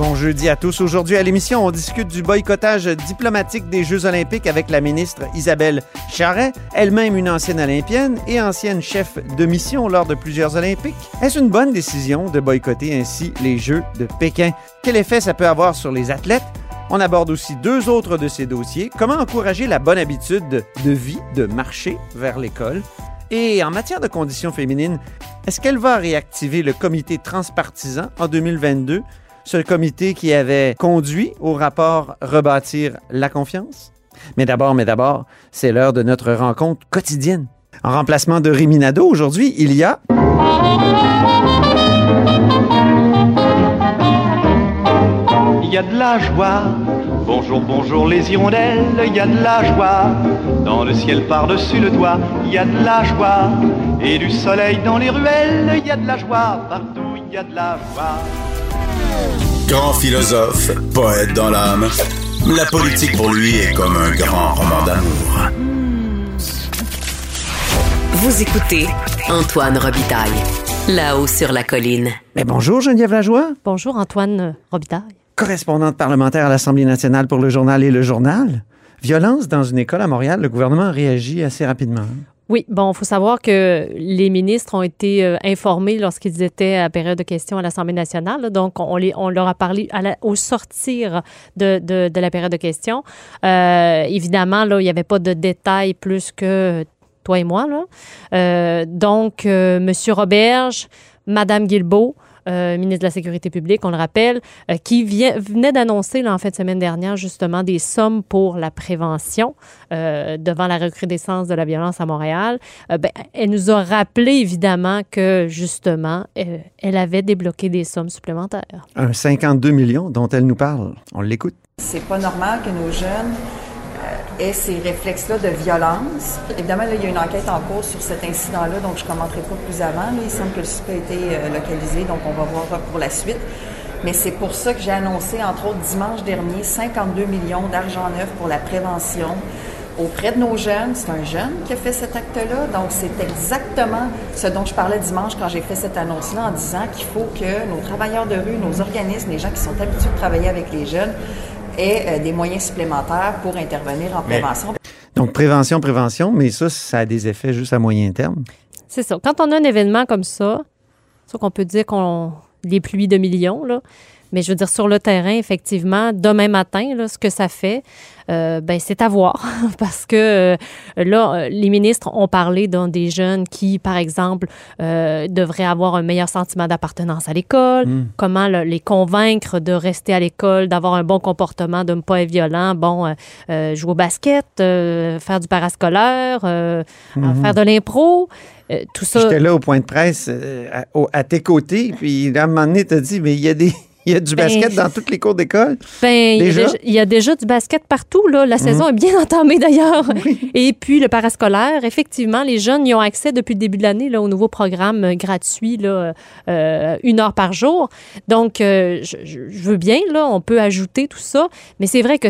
Bon jeudi à tous. Aujourd'hui à l'émission, on discute du boycottage diplomatique des Jeux olympiques avec la ministre Isabelle Charret, elle-même une ancienne olympienne et ancienne chef de mission lors de plusieurs Olympiques. Est-ce une bonne décision de boycotter ainsi les Jeux de Pékin? Quel effet ça peut avoir sur les athlètes? On aborde aussi deux autres de ces dossiers. Comment encourager la bonne habitude de vie de marcher vers l'école? Et en matière de conditions féminines, est-ce qu'elle va réactiver le comité transpartisan en 2022? Ce comité qui avait conduit au rapport Rebâtir la confiance? Mais d'abord, mais d'abord, c'est l'heure de notre rencontre quotidienne. En remplacement de Riminado, aujourd'hui, il y a... Il y a de la joie. Bonjour, bonjour les hirondelles. Il y a de la joie. Dans le ciel par-dessus le toit. Il y a de la joie. Et du soleil dans les ruelles. Il y a de la joie. Partout, il y a de la joie. Grand philosophe, poète dans l'âme. La politique pour lui est comme un grand roman d'amour. Vous écoutez Antoine Robitaille. Là-haut sur la colline. Mais bonjour Geneviève Lajoie, Bonjour Antoine Robitaille. correspondante parlementaire à l'Assemblée nationale pour le journal et le journal. Violence dans une école à Montréal, le gouvernement réagit assez rapidement. Oui, bon, il faut savoir que les ministres ont été euh, informés lorsqu'ils étaient à période de questions à l'Assemblée nationale. Donc, on, les, on leur a parlé à la- au sortir de la période de questions. Euh, évidemment, là, il n'y avait pas de détails plus que toi et moi. Là. Euh, donc, euh, M. Roberge, Mme Guilbeault, euh, ministre de la Sécurité publique, on le rappelle, euh, qui vient- venait d'annoncer en fin de semaine dernière justement des sommes pour la prévention euh, devant la recrudescence de la violence à Montréal. Euh, ben, elle nous a rappelé évidemment que justement, euh, elle avait débloqué des sommes supplémentaires. Un 52 millions dont elle nous parle. On l'écoute. C'est pas normal que nos jeunes aient ces réflexes-là de violence. Évidemment, il y a une enquête en cours sur cet incident-là, donc je ne commenterai pas plus avant. là. Il semble que le suspect a été euh, localisé, donc on va voir pour la suite. Mais c'est pour ça que j'ai annoncé, entre autres, dimanche dernier, 52 millions d'argent neuf pour la prévention auprès de nos jeunes. C'est un jeune qui a fait cet acte-là. Donc, c'est exactement ce dont je parlais dimanche quand j'ai fait cette annonce-là en disant qu'il faut que nos travailleurs de rue, nos organismes, les gens qui sont habitués de travailler avec les jeunes, aient euh, des moyens supplémentaires pour intervenir en Mais- prévention. Donc, prévention, prévention, mais ça, ça a des effets juste à moyen terme. C'est ça. Quand on a un événement comme ça, c'est sûr qu'on peut dire qu'on des pluies de millions, là. Mais je veux dire, sur le terrain, effectivement, demain matin, là, ce que ça fait, euh, ben, c'est à voir. Parce que euh, là, euh, les ministres ont parlé d'un des jeunes qui, par exemple, euh, devraient avoir un meilleur sentiment d'appartenance à l'école, comment le- les convaincre de rester à l'école, d'avoir un bon comportement, de ne pas être violent, bon, jouer au basket, faire du parascolaire, euh, faire de l'impro. tout ça. J'étais là au point de presse à, à tes côtés, puis à un moment donné, t'as dit, mais il y a des. Il y a du Ben, basket dans toutes les cours d'école. Ben, il y a Déjà? Mhm. déjà- il y, a déjà du basket partout. Là. La saison est bien entamée d'ailleurs. Et puis le parascolaire, effectivement, les jeunes y ont accès depuis le début de l'année au nouveau programme euh, gratuit, là, euh, une heure par jour. Donc, euh, je, je- veux bien, là, on peut ajouter tout ça, mais c'est vrai que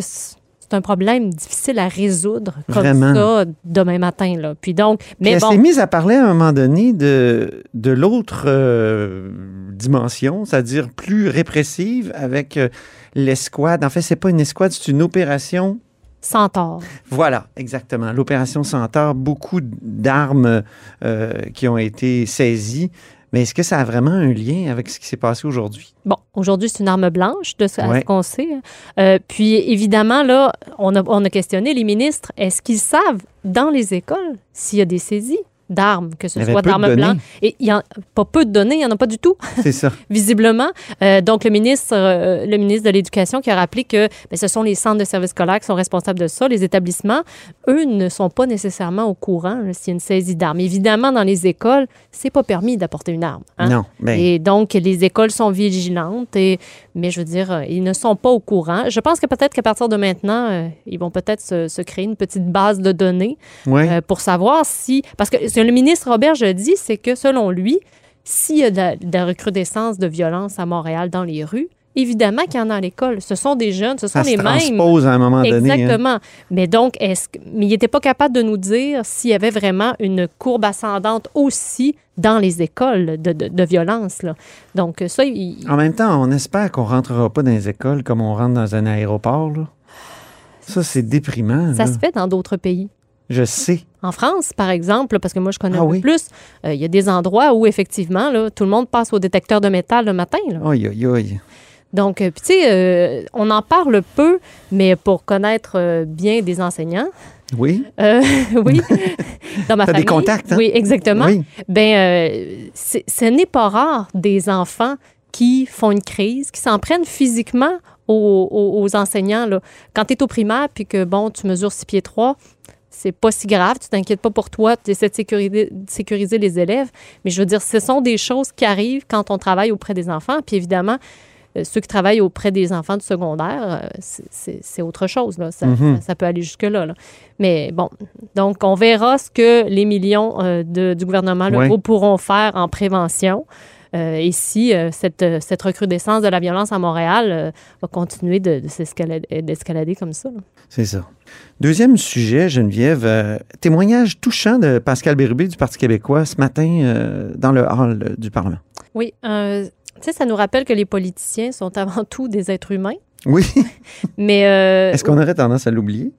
c'est un problème difficile à résoudre comme Vraiment. ça demain matin. Là. Puis donc, Puis mais elle bon, s'est mise à parler à un moment donné de, de l'autre euh, dimension, c'est-à-dire plus répressive avec euh, l'escouade. En fait, c'est pas une escouade, c'est une opération. Centaure. Voilà, exactement. L'opération Centaure, beaucoup d'armes euh, qui ont été saisies. Mais est-ce que ça a vraiment un lien avec ce qui s'est passé aujourd'hui? Bon, aujourd'hui, c'est une arme blanche, de ce, à Ouais. ce qu'on sait. Euh, puis, évidemment, là, on a, on a questionné les ministres. Est-ce qu'ils savent, dans les écoles, s'il y a des saisies? D'armes, que ce soit d'armes blanches? Et il y a pas peu de données, il n'y en a pas du tout. C'est ça. visiblement. Euh, donc, le ministre, euh, le ministre de l'Éducation qui a rappelé que ben, ce sont les centres de services scolaires qui sont responsables de ça. Les établissements, eux, ne sont pas nécessairement au courant là, s'il y a une saisie d'armes. Évidemment, dans les écoles, c'est pas permis d'apporter une arme. hein. Non, ben, Et donc, les écoles sont vigilantes, et, mais je veux dire, euh, ils ne sont pas au courant. Je pense que peut-être qu'à partir de maintenant, euh, ils vont peut-être se, se créer une petite base de données ouais. pour savoir si... Parce que que le ministre Robert je dit, c'est que selon lui, s'il y a de la, de la recrudescence de violence à Montréal dans les rues, évidemment qu'il y en a à l'école. Ce sont des jeunes, ce sont ça se les mêmes. transpose à un moment donné. hein. Exactement. Mais donc, est-ce que- mais il n'était pas capable de nous dire s'il y avait vraiment une courbe ascendante aussi dans les écoles de, de- de violence. Là. Donc, ça, il- En même temps, on espère qu'on rentrera pas dans les écoles comme on rentre dans un aéroport. là. Ça, c'est déprimant. ça là. se fait dans d'autres pays. Je sais. En France, par exemple, parce que moi, je connais Ah un peu oui? plus, euh, il y a des endroits où, effectivement, là, tout le monde passe au détecteur de métal le matin. là. Aïe, aïe, aïe. Donc, euh, puis tu sais, euh, on en parle peu, mais pour connaître euh, bien des enseignants, Oui. euh, oui, dans ma des famille. contacts, hein? Oui, exactement. Oui. Ben, ce n'est pas rare des enfants qui font une crise, qui s'en prennent physiquement aux, aux- aux enseignants. Là. Quand tu es au primaire puis que, bon, tu mesures 6 pieds 3, c'est pas si grave, tu t'inquiètes pas pour toi, tu essaies de sécuriser, de sécuriser les élèves. Mais je veux dire, ce sont des choses qui arrivent quand on travaille auprès des enfants. Puis évidemment, euh, ceux qui travaillent auprès des enfants du secondaire, euh, c'est- autre chose. Là. Ça, Mhm. ça- ça peut aller jusque-là. là. Mais bon, donc on verra ce que les millions euh, de- du gouvernement Ouais. Legault pourront faire en prévention. Euh, et si euh, cette, euh, cette recrudescence de la violence à Montréal va continuer de, de s'escalader- d'escalader comme ça. C'est ça. Deuxième sujet, Geneviève, euh, témoignage touchant de Pascal Bérubé du Parti québécois ce matin euh, dans le hall du Parlement. Oui, euh, tu sais, ça nous rappelle que les politiciens sont avant tout des êtres humains. Oui. Mais Est-ce qu'on aurait tendance à l'oublier?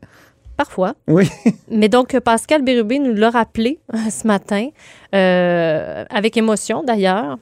parfois. Oui. Mais donc, Pascal Bérubé nous l'a rappelé ce matin, avec émotion d'ailleurs.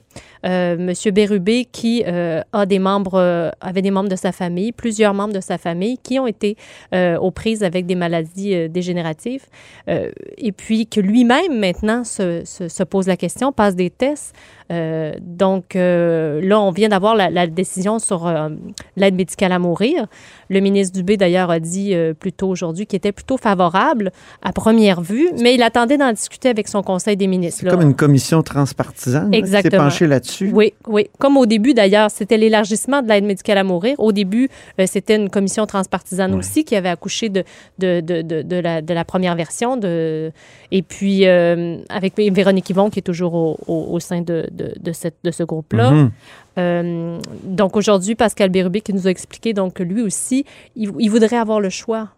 Euh, Monsieur Bérubé qui euh, a des membres, euh, avait des membres de sa famille, plusieurs membres de sa famille qui ont été euh, aux prises avec des maladies euh, dégénératives, euh, et puis que lui-même maintenant se, se- se pose la question, passe des tests. Euh, donc euh, là, on vient d'avoir la, la décision sur euh, l'aide médicale à mourir. Le ministre Dubé, d'ailleurs, a dit euh, plus tôt aujourd'hui qu'il était plutôt favorable à première vue, mais il attendait d'en discuter avec son conseil des ministres. C'est comme une commission transpartisane là, qui s'est Exactement. penchée là-dessus. Oui, oui. Comme au début, d'ailleurs, c'était l'élargissement de l'aide médicale à mourir. Au début, euh, c'était une commission transpartisane aussi qui avait accouché de, de, de, de, de la, de la première version. De... Et puis, euh, avec Véronique Yvon, qui est toujours au, au, au sein de, de, de, cette, de ce groupe-là. Mhm. Euh, donc, aujourd'hui, Pascal Bérubé qui nous a expliqué donc, que lui aussi, il, il voudrait avoir le choix.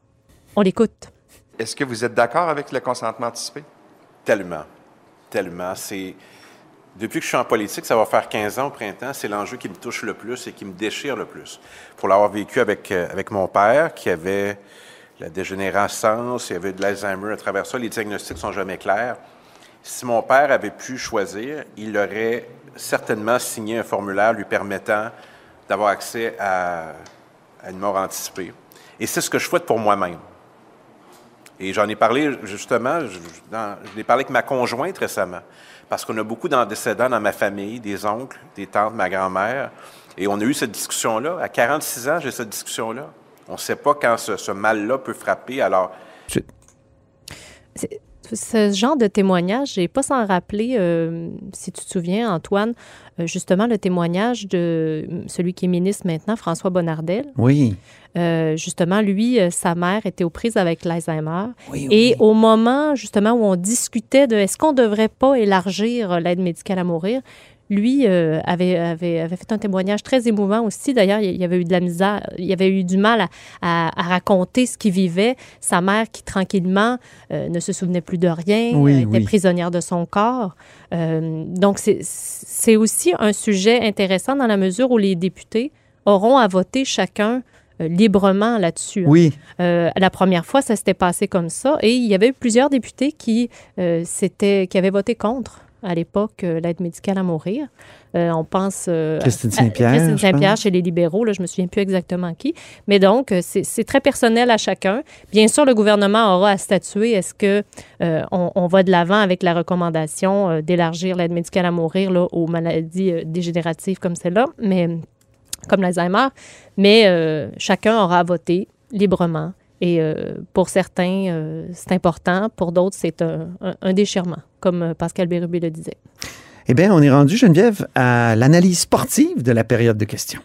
On l'écoute. Est-ce que vous êtes d'accord avec le consentement anticipé? Tellement. Tellement. Depuis que je suis en politique, ça va faire 15 ans au printemps, c'est l'enjeu qui me touche le plus et qui me déchire le plus. Pour l'avoir vécu avec, euh, avec mon père, qui avait la dégénérescence, il avait de l'Alzheimer à travers ça, les diagnostics sont jamais clairs. Si mon père avait pu choisir, il aurait certainement signé un formulaire lui permettant d'avoir accès à une mort anticipée. Et c'est ce que je souhaite pour moi-même. Et j'en ai parlé justement, je, l'ai parlé avec ma conjointe récemment, parce qu'on a beaucoup d'antécédents dans ma famille, des oncles, des tantes, ma grand-mère, et on a eu cette discussion-là. À 46 ans, j'ai cette discussion-là. On ne sait pas quand ce mal-là peut frapper. Alors, Ce genre de témoignage, j'ai pas sans rappeler, euh, si tu te souviens, Antoine, euh, justement le témoignage de euh, celui qui est ministre maintenant, François Bonnardel. Oui. Euh, justement, lui, sa mère était aux prises avec l'Alzheimer. Oui, Et au moment, justement, où on discutait de est-ce qu'on ne devrait pas élargir l'aide médicale à mourir, lui euh, avait, avait, avait fait un témoignage très émouvant aussi. D'ailleurs, il y avait eu de la misère, il avait eu du mal à, à- à raconter ce qu'il vivait. Sa mère qui, tranquillement, euh, ne se souvenait plus de rien, Oui, euh, était oui. prisonnière de son corps. Donc, c'est- aussi un sujet intéressant dans la mesure où les députés auront à voter chacun librement là-dessus. hein. Oui. Euh, la première fois, ça s'était passé comme ça. Et il y avait eu plusieurs députés qui, euh, qui avaient voté contre, à l'époque, euh, l'aide médicale à mourir. Euh, on pense... euh, Christine à- Saint-Pierre, Christine Saint-Pierre chez les libéraux, là, je me souviens plus exactement qui. Mais donc, euh, c'est très personnel à chacun. Bien sûr, le gouvernement aura à statuer est-ce que euh, on, on va de l'avant avec la recommandation d'élargir l'aide médicale à mourir là, aux maladies dégénératives comme celle-là, mais comme l'Alzheimer. Mais chacun aura à voter librement. Et pour certains, c'est important. Pour d'autres, c'est un, un- un déchirement, comme euh, Pascal Bérubé le disait. Eh bien, on est rendu, Geneviève, à l'analyse sportive de la période de questions.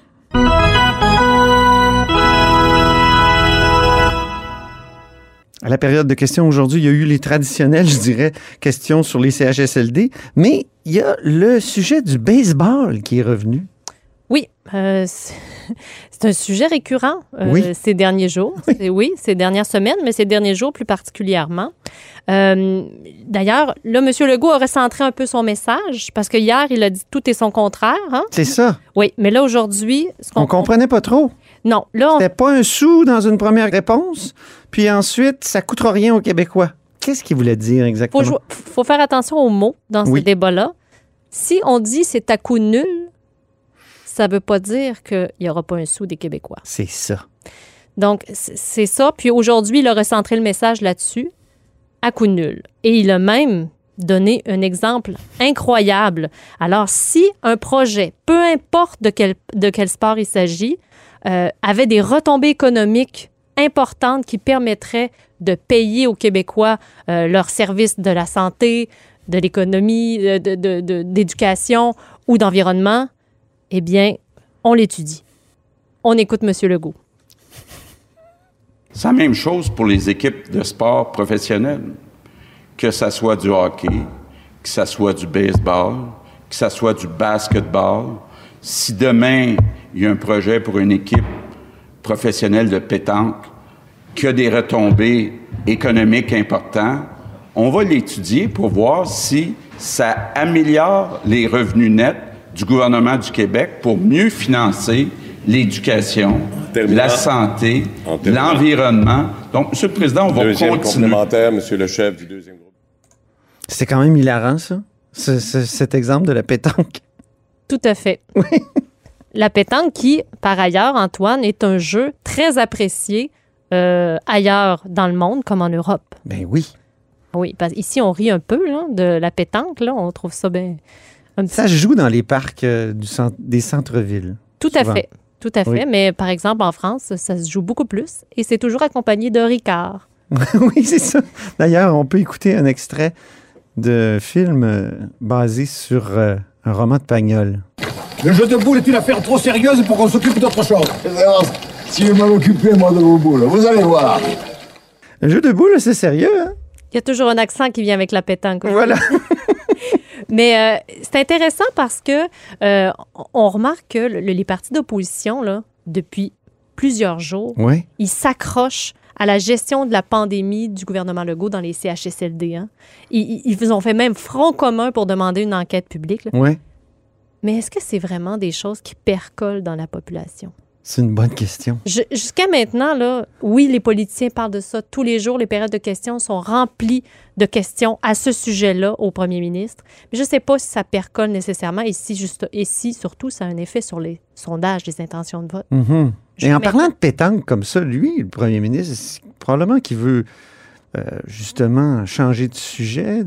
À la période de questions aujourd'hui, il y a eu les traditionnelles, je dirais, questions sur les CHSLD, mais il y a le sujet du baseball qui est revenu. Oui, euh, c'est un sujet récurrent euh, Oui. ces derniers jours. C'est- Oui. ces dernières semaines, mais ces derniers jours plus particulièrement. Euh, D'ailleurs, là, M. Legault a recentré un peu son message parce que hier, il a dit tout et son contraire. hein. C'est ça. Oui, mais là, aujourd'hui, qu'on On comprenait pas trop. Non, là, on- C'était pas un sou dans une première réponse, puis ensuite, ça coûtera rien aux Québécois. Qu'est-ce qu'il voulait dire exactement? faut, jou- faut faire attention aux mots dans Oui. ce débat-là. Si on dit c'est à coup nul, ça veut pas dire qu'il n'y aura pas un sou des Québécois. C'est ça. Donc, c'est ça. Puis aujourd'hui, il a recentré le message là-dessus, à coup nul. Et il a même donné un exemple incroyable. Alors, si un projet, peu importe de quel, de quel sport il s'agit, euh, avait des retombées économiques importantes qui permettraient de payer aux Québécois euh, leurs services de la santé, de l'économie, de- de- de- de- d'éducation ou d'environnement, eh bien, on l'étudie. On écoute M. Legault. C'est la même chose pour les équipes de sport professionnels. Que ça soit du hockey, que ça soit du baseball, que ça soit du basketball. Si demain, il y a un projet pour une équipe professionnelle de pétanque qui a des retombées économiques importantes, on va l'étudier pour voir si ça améliore les revenus nets du gouvernement du Québec pour mieux financer l'éducation, la santé, l'environnement. Donc, Monsieur le Président, on va Deuxième continuer. complémentaire, Monsieur le chef du deuxième groupe. C'est quand même hilarant, ça, ce- ce- cet exemple de la pétanque. Tout à fait. La pétanque qui, par ailleurs, Antoine, est un jeu très apprécié euh, ailleurs dans le monde comme en Europe. Ben oui. Oui, parce ici, on rit un peu là, de la pétanque. Là, on trouve ça bien... Ça se joue dans les parcs euh, du centre- des centres-villes. Tout à fait. Tout à fait. Oui. Mais par exemple, en France, ça se joue beaucoup plus et c'est toujours accompagné de Ricard. oui, c'est ça. D'ailleurs, on peut écouter un extrait de film euh, basé sur euh, un roman de Pagnol. Le jeu de boules est une affaire trop sérieuse pour qu'on s'occupe d'autre chose. Si je m'en occupais, moi, de vos boules, vous allez voir. Un jeu de boules, c'est sérieux, hein? Il y a toujours un accent qui vient avec la pétanque. Voilà. Mais euh, c'est intéressant parce que euh, on- remarque que le- les partis d'opposition, là, depuis plusieurs jours, Oui. ils s'accrochent à la gestion de la pandémie du gouvernement Legault dans les CHSLD. hein. Ils, ils- ils ont fait même front commun pour demander une enquête publique. là. Oui. Mais est-ce que c'est vraiment des choses qui percolent dans la population? C'est une bonne question. Jusqu'à maintenant, là, oui, les politiciens parlent de ça tous les jours. Les périodes de questions sont remplies de questions à ce sujet-là au premier ministre. Mais je ne sais pas si ça percole nécessairement et si, juste, et si surtout ça a un effet sur les sondages, les intentions de vote. Mhm. Et en parlant de pétanque comme ça, lui, le premier ministre, c'est probablement qu'il veut euh, justement changer de sujet,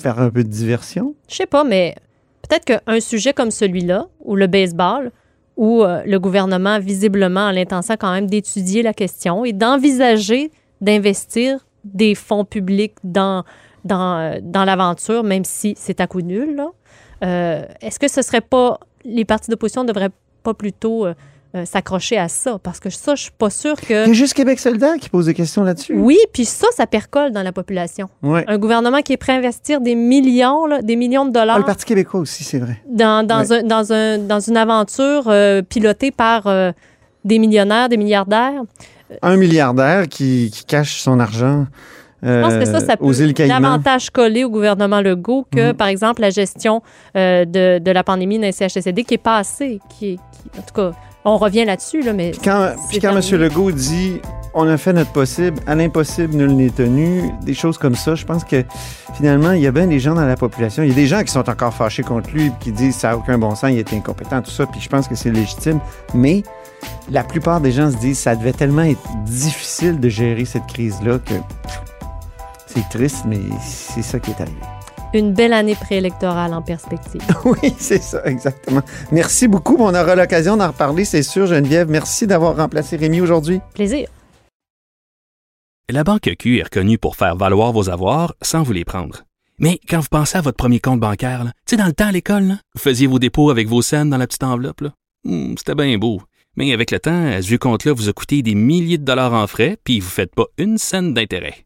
faire un peu de diversion. Je sais pas, mais peut-être qu'un sujet comme celui-là, ou le baseball, où euh, le gouvernement visiblement a l'intention quand même d'étudier la question et d'envisager d'investir des fonds publics dans, dans, euh, l'aventure, même si c'est à coup nul. Euh, Est-ce que ce serait pas. Les partis d'opposition ne devraient pas plutôt euh, s'accrocher à ça. Parce que ça, je suis pas sûre que. Il y a juste Québec solidaire qui pose des questions là-dessus. Oui, puis ça, ça percole dans la population. Ouais. Un gouvernement qui est prêt à investir des millions, là, des millions de dollars. Ah, le Parti québécois aussi, c'est vrai. dans, dans, Ouais. un, dans, un, dans une aventure euh, pilotée par euh, des millionnaires, des milliardaires. Un milliardaire qui, qui cache son argent Je pense que ça, ça peut davantage coller au gouvernement Legault que, Mhm. par exemple, la gestion euh, de, de la pandémie dans les qui est passée. Qui, qui- en tout cas, on revient là-dessus, là, mais... Quand, puis quand M. Legault dit on a fait notre possible, à l'impossible, nul n'est tenu, des choses comme ça, je pense que finalement, il y a bien des gens dans la population, il y a des gens qui sont encore fâchés contre lui, qui disent ça n'a aucun bon sens, il est incompétent, tout ça, puis je pense que c'est légitime, mais la plupart des gens se disent ça devait tellement être difficile de gérer cette crise-là que c'est triste, mais c'est ça qui est arrivé. Une belle année préélectorale en perspective. Oui, c'est ça, exactement. Merci beaucoup. On aura l'occasion d'en reparler, c'est sûr, Geneviève. Merci d'avoir remplacé Rémi aujourd'hui. Plaisir. La Banque Q est reconnue pour faire valoir vos avoirs sans vous les prendre. Mais quand vous pensez à votre premier compte bancaire, tu sais, dans le temps à l'école, vous faisiez vos dépôts avec vos scènes dans la petite enveloppe. là. Hmm, C'était bien beau. Mais avec le temps, à ce vieux compte-là vous a coûté des milliers de dollars en frais, puis vous ne faites pas une scène d'intérêt.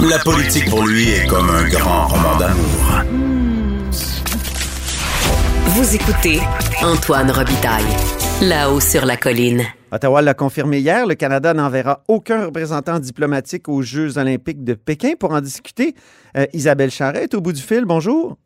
la politique pour lui est comme un grand roman d'amour. Vous écoutez Antoine Robitaille, là-haut sur la colline. Ottawa l'a confirmé hier, le Canada n'enverra aucun représentant diplomatique aux Jeux olympiques de Pékin pour en discuter. Euh, Isabelle Charret est au bout du fil. Bonjour.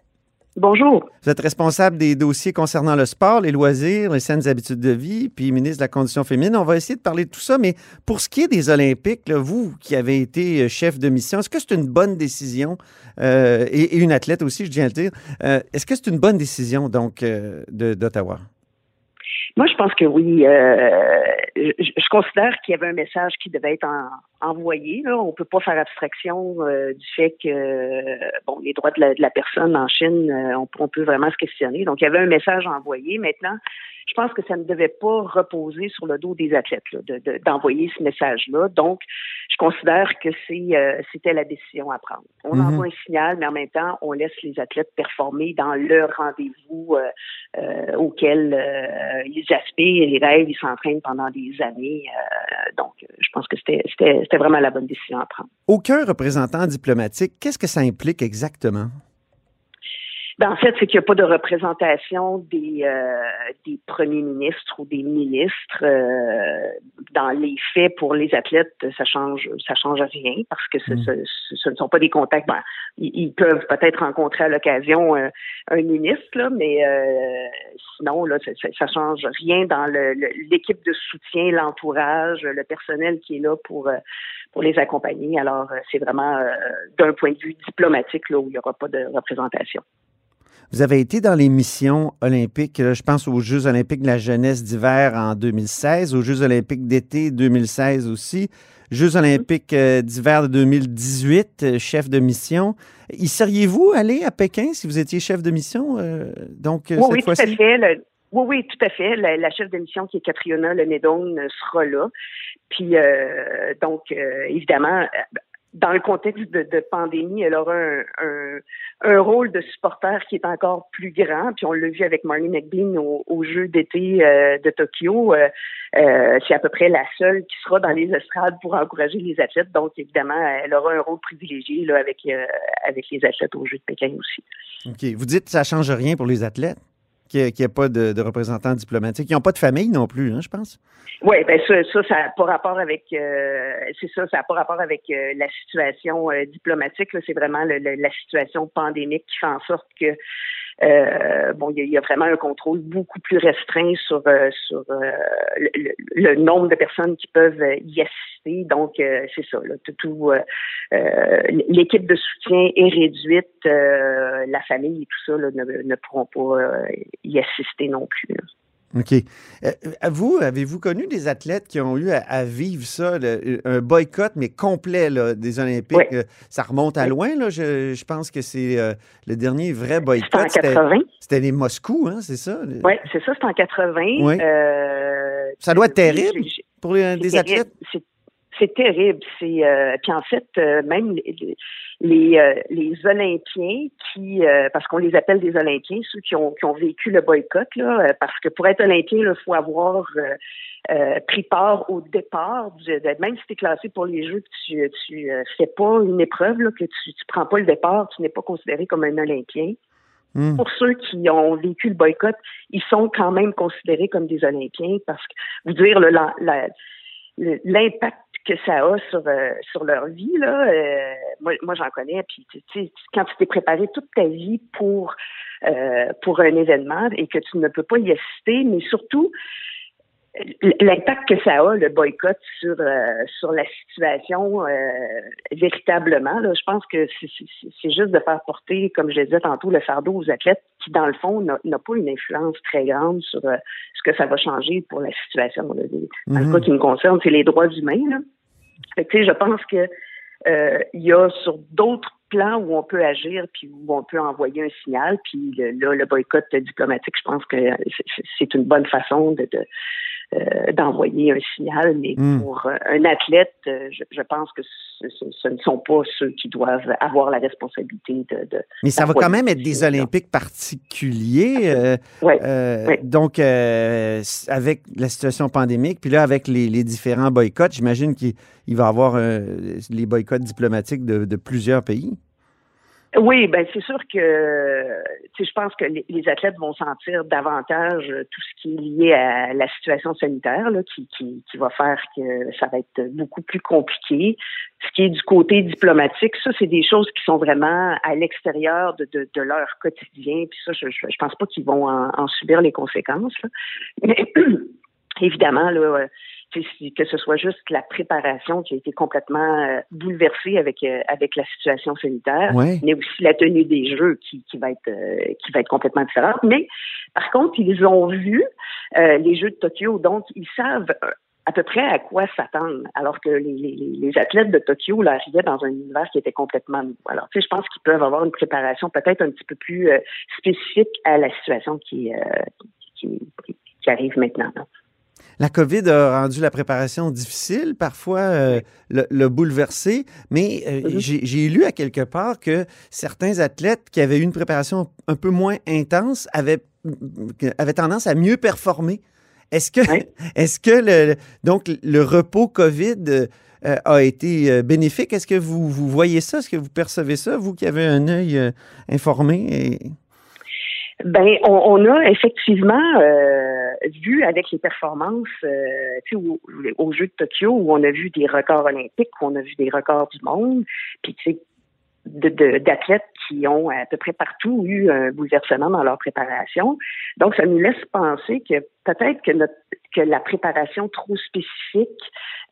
Bonjour. Vous êtes responsable des dossiers concernant le sport, les loisirs, les saines habitudes de vie, puis ministre de la Condition féminine. On va essayer de parler de tout ça, mais pour ce qui est des Olympiques, vous qui avez été euh, chef de mission, est-ce que c'est une bonne décision, euh, et, une athlète aussi, je tiens à le dire, euh, est-ce que c'est une bonne décision, donc, euh, d'Ottawa? Moi, je pense que oui. Euh, je, je considère qu'il y avait un message qui devait être en- envoyé. Là. On peut pas faire abstraction euh, du fait que euh, bon, les droits de la, de la personne en Chine, euh, on, on peut vraiment se questionner. Donc, il y avait un message envoyé. Maintenant, je pense que ça ne devait pas reposer sur le dos des athlètes là, de- de- d'envoyer ce message-là. Donc, je considère que c'est euh, c'était la décision à prendre. On Mhm. envoie un signal, mais en même temps, on laisse les athlètes performer dans leur rendez-vous euh, euh, auquel euh, ils aspirent, ils rêvent, ils s'entraînent pendant des années. Euh, donc, euh, je pense que c'était vraiment la bonne décision à prendre. Aucun représentant diplomatique, qu'est-ce que ça implique exactement? Ben, en fait, c'est qu'il n'y a pas de représentation des, euh, des premiers ministres ou des ministres. euh, dans les faits, pour les athlètes, ça change, ça change rien parce que ce, ce- ce ne sont pas des contacts. Ben, ils, ils peuvent peut-être rencontrer à l'occasion euh, un ministre, là, mais euh, sinon, là, ça, ça, change rien dans l'équipe de soutien, l'entourage, le personnel qui est là pour euh, pour les accompagner. Alors, euh, c'est vraiment euh, d'un point de vue diplomatique là où il n'y aura pas de représentation. Vous avez été dans les missions olympiques, là, je pense aux Jeux olympiques de la jeunesse d'hiver en 2016, aux Jeux olympiques d'été 2016 aussi, Jeux olympiques euh, d'hiver de 2018, euh, chef de mission. Y seriez-vous allé à Pékin si vous étiez chef de mission, euh, donc, euh, Oui, cette oui, tout à fait. Le- oui, oui, tout à fait. La, la chef de mission qui est Catriona Lenedon euh, sera là. Puis, euh, donc, euh, évidemment, dans le contexte de, pandémie, elle aura un, un, un rôle de supporter qui est encore plus grand. Puis on l'a vu avec Marley McBean au, au Jeux d'été euh, de Tokyo. Euh, euh, c'est à peu près la seule qui sera dans les estrades pour encourager les athlètes. Donc, évidemment, elle aura un rôle privilégié là, avec, euh, avec les athlètes aux Jeux de Pékin aussi. OK. Vous dites que ça ne change rien pour les athlètes? Qu'il n'y ait, pas de, représentants diplomatiques. Ils n'ont pas de famille non plus, hein, je pense. Oui, ben ça, ça, ça n'a pas rapport avec euh, c'est ça, ça rapport avec euh, la situation euh, diplomatique. C'est vraiment la situation pandémique qui fait en sorte que euh, bon, il y, a vraiment un contrôle beaucoup plus restreint sur sur le, le, nombre de personnes qui peuvent y assister. Donc, c'est ça. Là, tout, tout l'équipe de soutien est réduite. la famille et tout ça là, ne, ne pourront pas y assister non plus. Là. OK. Euh, vous, avez-vous connu des athlètes qui ont eu à, à vivre ça, le, un boycott, mais complet là, des Olympiques? Oui. Ça remonte à oui. loin, là. Je, je pense que c'est euh, le dernier vrai boycott. C'était en 80. C'était les Moscou, hein, c'est ça? Oui, c'est ça, c'était en 80. Oui. Euh, ça doit être terrible pour les, des terrible. athlètes? C'est terrible. C'est euh, puis en fait euh, même les les, euh, les Olympiens qui parce qu'on les appelle des Olympiens ceux qui ont qui ont vécu le boycott là parce que pour être Olympien il faut avoir pris part au départ du, même si tu es classé pour les Jeux que tu tu fais pas une épreuve là, que tu tu prends pas le départ tu n'es pas considéré comme un Olympien. Mmh. Pour ceux qui ont vécu le boycott, ils sont quand même considérés comme des Olympiens parce que vous dire l'impact que ça a sur euh, sur leur vie là euh, moi moi j'en connais puis tu sais quand tu t'es préparé toute ta vie pour euh, pour un événement et que tu ne peux pas y assister mais surtout l'impact que ça a le boycott sur euh, sur la situation euh, véritablement là je pense que c'est juste de faire porter comme je le disais tantôt le fardeau aux athlètes qui dans le fond n'a pas une influence très grande sur euh, ce que ça va changer pour la situation là. dans le cas qui me concerne c'est les droits humains là fait je pense que euh, il y a sur d'autres plans où on peut agir puis où on peut envoyer un signal puis là le boycott diplomatique je pense que c'est une bonne façon de, de euh, d'envoyer un signal, mais Hmm. mm. pour euh, un athlète, euh, je, je, pense que ce, ce, ce, ne sont pas ceux qui doivent avoir la responsabilité de. de mais ça va quand même être des Olympiques particuliers. Euh. Donc, avec la situation pandémique, puis là, avec les, les différents boycotts, j'imagine qu'il va y avoir les boycotts diplomatiques de, de plusieurs pays. Oui, ben c'est sûr que je pense que les, athlètes vont sentir davantage tout ce qui est lié à la situation sanitaire, là, qui, qui, va faire que ça va être beaucoup plus compliqué. Ce qui est du côté diplomatique, ça, c'est des choses qui sont vraiment à l'extérieur de, de, de, leur quotidien. Puis ça, je, je, pense pas qu'ils vont en, en, subir les conséquences. Mais évidemment, là, que ce soit juste la préparation qui a été complètement euh, bouleversée avec euh, avec la situation sanitaire, ouais. mais aussi la tenue des jeux qui, qui va être euh, qui va être complètement différente. Mais par contre, ils ont vu les Jeux de Tokyo, donc ils savent à peu près à quoi s'attendre, alors que les, les, les, athlètes de Tokyo là, arrivaient dans un univers qui était complètement nouveau. Alors, tu sais, je pense qu'ils peuvent avoir une préparation peut-être un petit peu plus spécifique à la situation qui, qui, qui arrive maintenant. Là. La COVID a rendu la préparation difficile, parfois euh, le, le, bouleversé, mais euh, mm -hmm. j'ai lu à quelque part que certains athlètes qui avaient eu une préparation un peu moins intense avaient, avaient tendance à mieux performer. Est-ce que, oui. est-ce que le, donc le repos COVID euh, a été bénéfique? Est-ce que vous, vous voyez ça? Est-ce que vous percevez ça, vous qui avez un œil informé? Et... Ben, on, on, a effectivement euh, vu avec les performances euh, au, aux Jeux de Tokyo où on a vu des records olympiques, où on a vu des records du monde, puis tu sais d'athlètes qui ont à peu près partout eu un bouleversement dans leur préparation. Donc, ça nous laisse penser que peut-être que, notre, que la préparation trop spécifique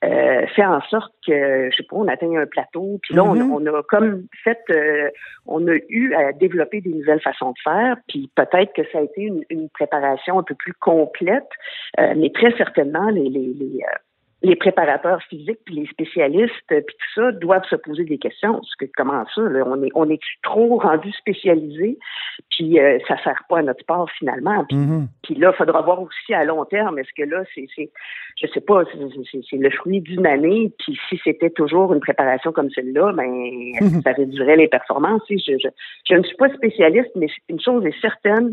euh, fait en sorte que, je sais pas, on atteint un plateau, puis là, mm -hmm. on, on, a comme fait, euh, on a eu à développer des nouvelles façons de faire, puis peut-être que ça a été une, une, préparation un peu plus complète, euh, mais très certainement, les, les, les les préparateurs physiques puis les spécialistes puis tout ça doivent se poser des questions parce que comment ça là, on est on est trop rendu spécialisé? Puis euh, ça sert pas à notre sport finalement puis, mm -hmm. puis là il faudra voir aussi à long terme est-ce que là c'est c'est je sais pas c'est le fruit d'une année puis si c'était toujours une préparation comme celle-là ben mm -hmm. ça réduirait les performances je, je, je ne suis pas spécialiste mais une chose est certaine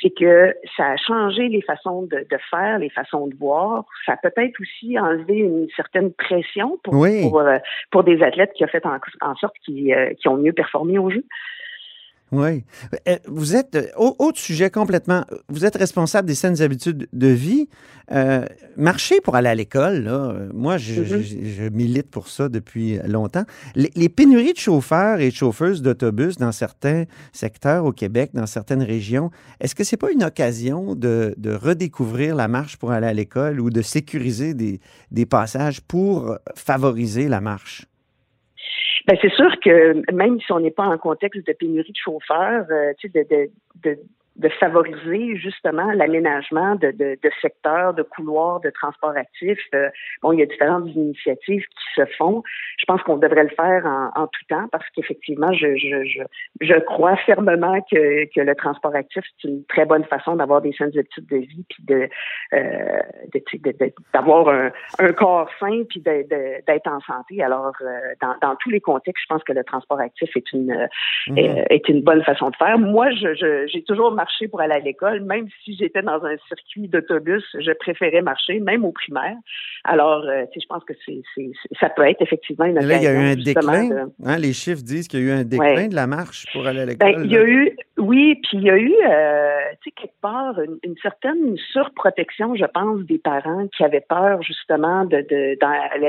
c'est que ça a changé les façons de, de, faire, les façons de voir. Ça a peut-être aussi enlevé une certaine pression pour, oui. pour, pour, des athlètes qui a fait en, en sorte qu'ils euh, qu ont mieux performé au jeu. Oui. Euh, Vous êtes, euh, au- autre sujet complètement, vous êtes responsable des saines habitudes de vie. Euh, marcher pour aller à l'école, là, moi, je, je- je milite pour ça depuis longtemps. Les, les pénuries de chauffeurs et de chauffeuses d'autobus dans certains secteurs au Québec, dans certaines régions, est-ce que c'est pas une occasion de, de redécouvrir la marche pour aller à l'école ou de sécuriser des, des passages pour favoriser la marche? Ben, c'est sûr que même si on n'est pas en contexte de pénurie de chauffeurs, euh, tu sais, de, de, de, de favoriser justement l'aménagement de, de, de secteurs, de couloirs, de transport actif. Euh, bon, il y a différentes initiatives qui se font. Je pense qu'on devrait le faire en, en tout temps parce qu'effectivement, je, je, je, je crois fermement que, que le transport actif, c'est une très bonne façon d'avoir des saines habitudes de vie puis de, euh, de, tu sais, de- de- d'avoir un, un corps sain puis d'être en santé. Alors, euh, dans, dans tous les contextes, je pense que le transport actif est une euh, Mhm. est, est une bonne façon de faire. Moi, j'ai toujours marché pour aller à l'école, même si j'étais dans un circuit d'autobus, je préférais marcher, même au primaire. Alors, euh, je pense que c'est, ça peut être effectivement une Mais là, il y a eu occasion, un déclin. de- hein, les chiffres disent qu'il y a eu un déclin Ouais. de la marche pour aller à l'école. Ben, il y a eu, oui, puis il y a eu, euh, tu sais, quelque part, une, une certaine surprotection, je pense, des parents qui avaient peur, justement, de,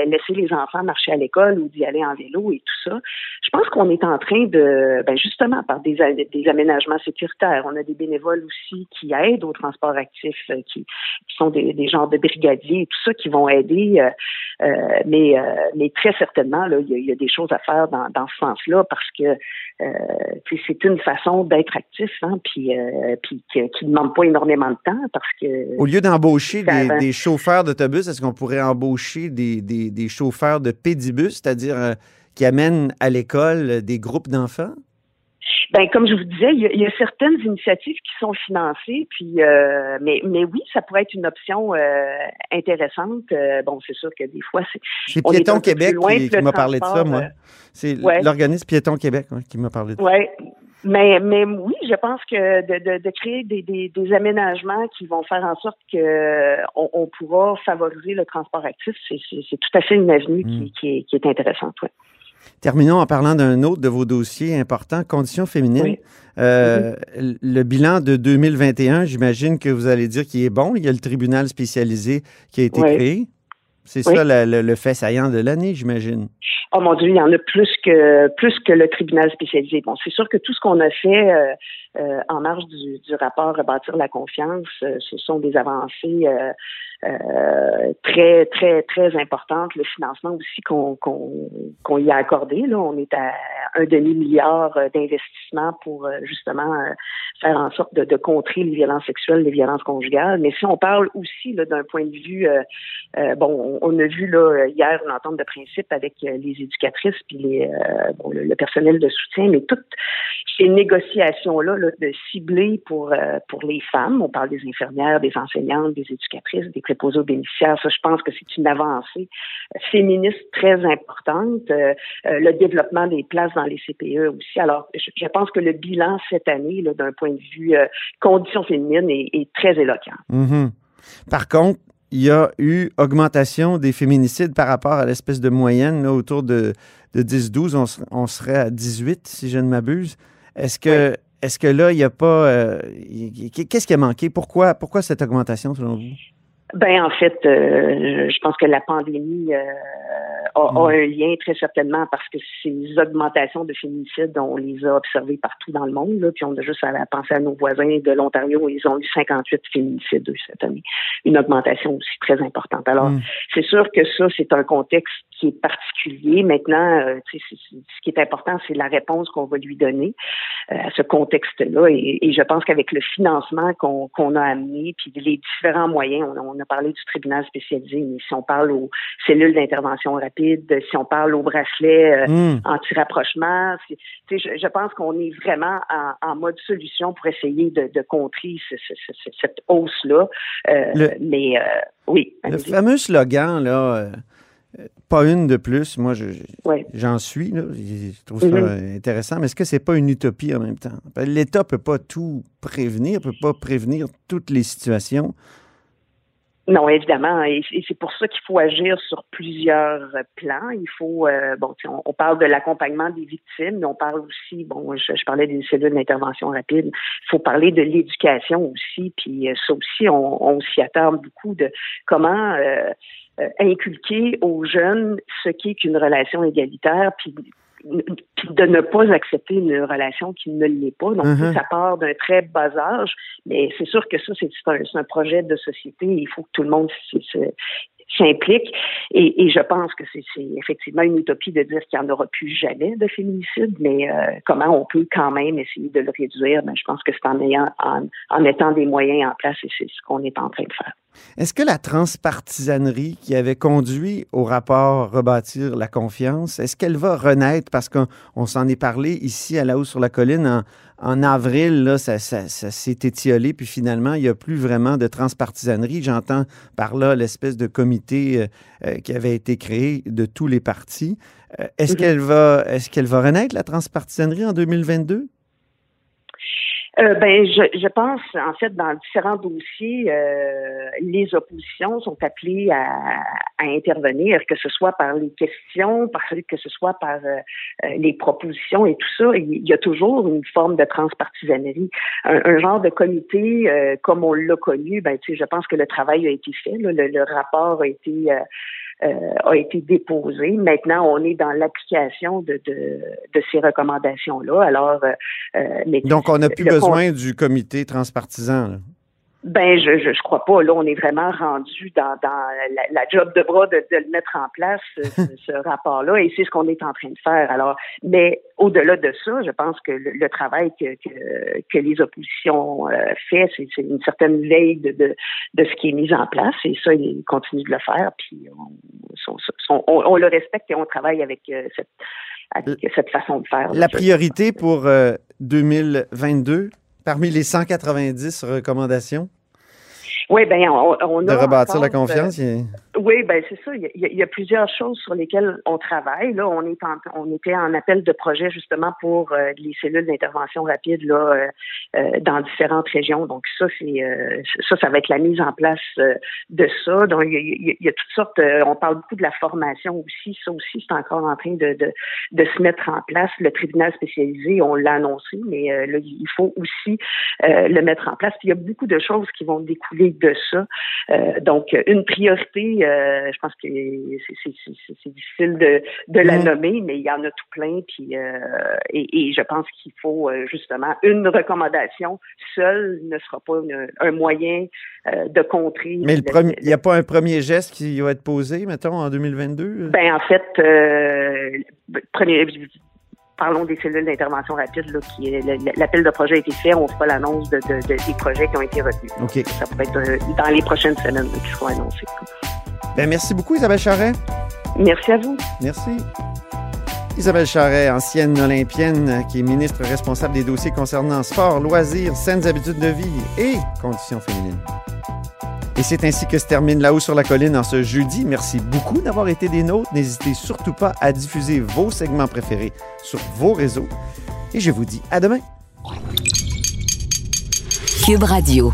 laisser les enfants marcher à l'école ou d'y aller en vélo et tout ça. Je pense qu'on est en train de, ben, justement, par des, des aménagements sécuritaires, on a des bénévoles aussi qui aident au transport actif, euh, qui, qui sont des, des genres de brigadiers et tout ça, qui vont aider. euh, euh, mais, mais très certainement, là, il y, a- il y a des choses à faire dans, dans ce sens-là parce que c'est une façon d'être actif, hein, puis, puis qui ne demande pas énormément de temps parce que Au lieu d'embaucher des, des chauffeurs d'autobus, est-ce qu'on pourrait embaucher des, des- des chauffeurs de pédibus, c'est-à-dire qui amènent à l'école des groupes d'enfants? Ben, comme je vous disais, il y, a, il y a certaines initiatives qui sont financées, puis euh, mais, mais oui, ça pourrait être une option euh, intéressante. Euh, bon, c'est sûr que des fois, c'est C'est Piéton Québec qui, qui m'a parlé de ça, moi. C'est ouais. l'organisme Piéton Québec qui m'a parlé de ça. Ouais. Mais, mais oui, je pense que de, de, de créer des, des, des aménagements qui vont faire en sorte que on, on pourra favoriser le transport actif, c'est tout à fait une avenue Mm. qui, qui, est, qui est intéressante. Ouais. Terminons en parlant d'un autre de vos dossiers importants, conditions féminines. Euh, Le bilan de 2021, j'imagine que vous allez dire qu'il est bon. Il y a le tribunal spécialisé qui a été Oui. créé. C'est ça la- le, le fait saillant de l'année, j'imagine. Oh mon Dieu, il y en a plus que plus que le tribunal spécialisé. Bon, c'est sûr que tout ce qu'on a fait euh, euh, en marge du, du rapport Rebâtir la confiance, ce sont des avancées euh, très, très, très importantes. Le financement aussi qu'on qu'on qu'on y a accordé. Là, on est à un demi-milliard d'investissements pour euh, justement euh, faire en sorte de, de contrer les violences sexuelles, les violences conjugales. Mais si on parle aussi d'un point de vue, euh, euh, bon, on, a vu là hier une entente de principe avec les éducatrices puis les, bon, le, personnel de soutien, mais toutes ces négociations-là là, de cibler pour pour les femmes, on parle des infirmières, des enseignantes, des éducatrices, des préposés aux bénéficiaires, ça je pense que c'est une avancée féministe très importante. Euh, euh, le développement des places dans les CPE aussi. Alors, je, je pense que le bilan cette année, d'un point de vue euh, conditions féminines, est, est très éloquent. Mhm. Par contre, il y a eu augmentation des féminicides par rapport à l'espèce de moyenne là, autour de, de 10-12. On, ser- on serait à 18, si je ne m'abuse. Est-ce que, est-ce que là, il n'y a pas... euh, Qu'est-ce qui a manqué? Pourquoi, pourquoi cette augmentation, selon vous? Ben en fait, euh, je pense que la pandémie euh, a, a un lien très certainement parce que ces augmentations de féminicides, on les a observées partout dans le monde. Là, puis on a juste à penser à nos voisins de l'Ontario, ils ont eu 58 féminicides eux, cette année. Une augmentation aussi très importante. Alors, Mm. c'est sûr que ça, c'est un contexte qui est particulier. Maintenant, euh, c'est- ce qui est important, c'est la réponse qu'on va lui donner euh, à ce contexte-là. Et, et je pense qu'avec le financement qu'on qu'on a amené, puis les différents moyens, on, on a parlé du tribunal spécialisé, mais si on parle aux cellules d'intervention rapide, si on parle aux bracelets euh, Mm. anti-rapprochement, je, je pense qu'on est vraiment en, en mode solution pour essayer de, de contrer ce- ce- ce- ce- cette hausse-là. Euh, Le- mais euh, oui. Le fameux slogan, là, pas une de plus, moi, je- je- Ouais. j'en suis, là, je trouve ça Mhm. euh, intéressant, mais est-ce que c'est pas une utopie en même temps? L'État peut pas tout prévenir, peut pas prévenir toutes les situations. Non, évidemment, et, c'est pour ça qu'il faut agir sur plusieurs plans. Il faut, euh, bon, on, on, parle de l'accompagnement des victimes, mais on parle aussi, bon, je, parlais des cellules d'intervention rapide. Il faut parler de l'éducation aussi, puis euh, ça aussi, on, s'y attarde beaucoup de comment euh, inculquer aux jeunes ce qu'est qu'une relation égalitaire, puis de ne pas accepter une relation qui ne l'est pas. Donc, mm-hmm. ça part d'un très bas âge, mais c'est sûr que ça, c'est un, un, projet de société. Il faut que tout le monde s'implique. Et, et, je pense que c'est effectivement une utopie de dire qu'il n'y en aura plus jamais de féminicide, mais euh, comment on peut quand même essayer de le réduire? Ben, je pense que c'est en, ayant, en, en mettant des moyens en place et c'est ce qu'on est en train de faire. Est-ce que la transpartisanerie qui avait conduit au rapport Rebâtir la confiance, est-ce qu'elle va renaître? Parce qu'on s'en est parlé ici à la haut sur la colline en, avril, là, ça, s'est étiolé, puis finalement, il n'y a plus vraiment de transpartisanerie. J'entends par là l'espèce de comité euh, euh, qui avait été créé de tous les partis. Euh, est-ce mm-hmm. qu'elle va, est-ce qu'elle va renaître, la transpartisanerie, en 2022? Euh, ben, je, je, pense, en fait, dans différents dossiers, euh, les oppositions sont appelées à, à, intervenir, que ce soit par les questions, par, que ce soit par euh, les propositions et tout ça. Il y a toujours une forme de transpartisanerie. Un, un genre de comité, comme on l'a connu, ben, tu sais, je pense que le travail a été fait. le, le, rapport a été euh, a été déposé. Maintenant, on est dans l'application de, de, de, ces recommandations-là. Alors, euh, euh, donc, on n'a plus besoin du comité transpartisan. Là. Ben, je, je, je crois pas. Là, on est vraiment rendu dans, dans la, la job de bras de, de, le mettre en place, ce, ce rapport-là, et c'est ce qu'on est en train de faire. Alors, mais au-delà de ça, je pense que le, travail que, que, que, les oppositions euh, fait, c'est une certaine veille de, de, de, ce qui est mis en place, et ça, ils continuent de le faire, puis on, on, on, le respecte et on travaille avec euh, cette, avec cette façon de faire. La priorité pour euh, 2022, parmi les 190 recommandations? Oui, bien, on, on, a. De rebâtir la confiance. Euh, oui, ben c'est ça. Il y, a, plusieurs choses sur lesquelles on travaille. Là, on est on était en appel de projet justement pour euh, les cellules d'intervention rapide là euh, euh, dans différentes régions. Donc ça, c'est ça, ça va être la mise en place de ça. Donc il y, a, toutes sortes. on parle beaucoup de la formation aussi. Ça aussi, c'est encore en train de, de, de se mettre en place. Le tribunal spécialisé, on l'a annoncé, mais là, il faut aussi le mettre en place. Puis il y a beaucoup de choses qui vont découler de ça. donc une priorité euh, je pense que c'est difficile de, de la nommer, mais il y en a tout plein. Puis, euh, et, je pense qu'il faut euh, justement une recommandation seule ne sera pas un moyen de contrer. Mais il n'y a pas un premier geste qui va être posé, mettons, en 2022? Ben en fait, premier parlons des cellules d'intervention rapide, qui l'appel de projet a été fait, on fera l'annonce de, des projets qui ont été retenus. Ça pourrait être dans les prochaines semaines qui seront annoncés. Ben, merci beaucoup, Isabelle Charret. Merci à vous. Merci. Isabelle Charret, ancienne olympienne, qui est ministre responsable des dossiers concernant sport, loisirs, saines habitudes de vie et conditions féminines. Et c'est ainsi que se termine là-haut sur la colline en ce jeudi. Merci beaucoup d'avoir été des nôtres. N'hésitez surtout pas à diffuser vos segments préférés sur vos réseaux. Et je vous dis à demain. Cube Radio.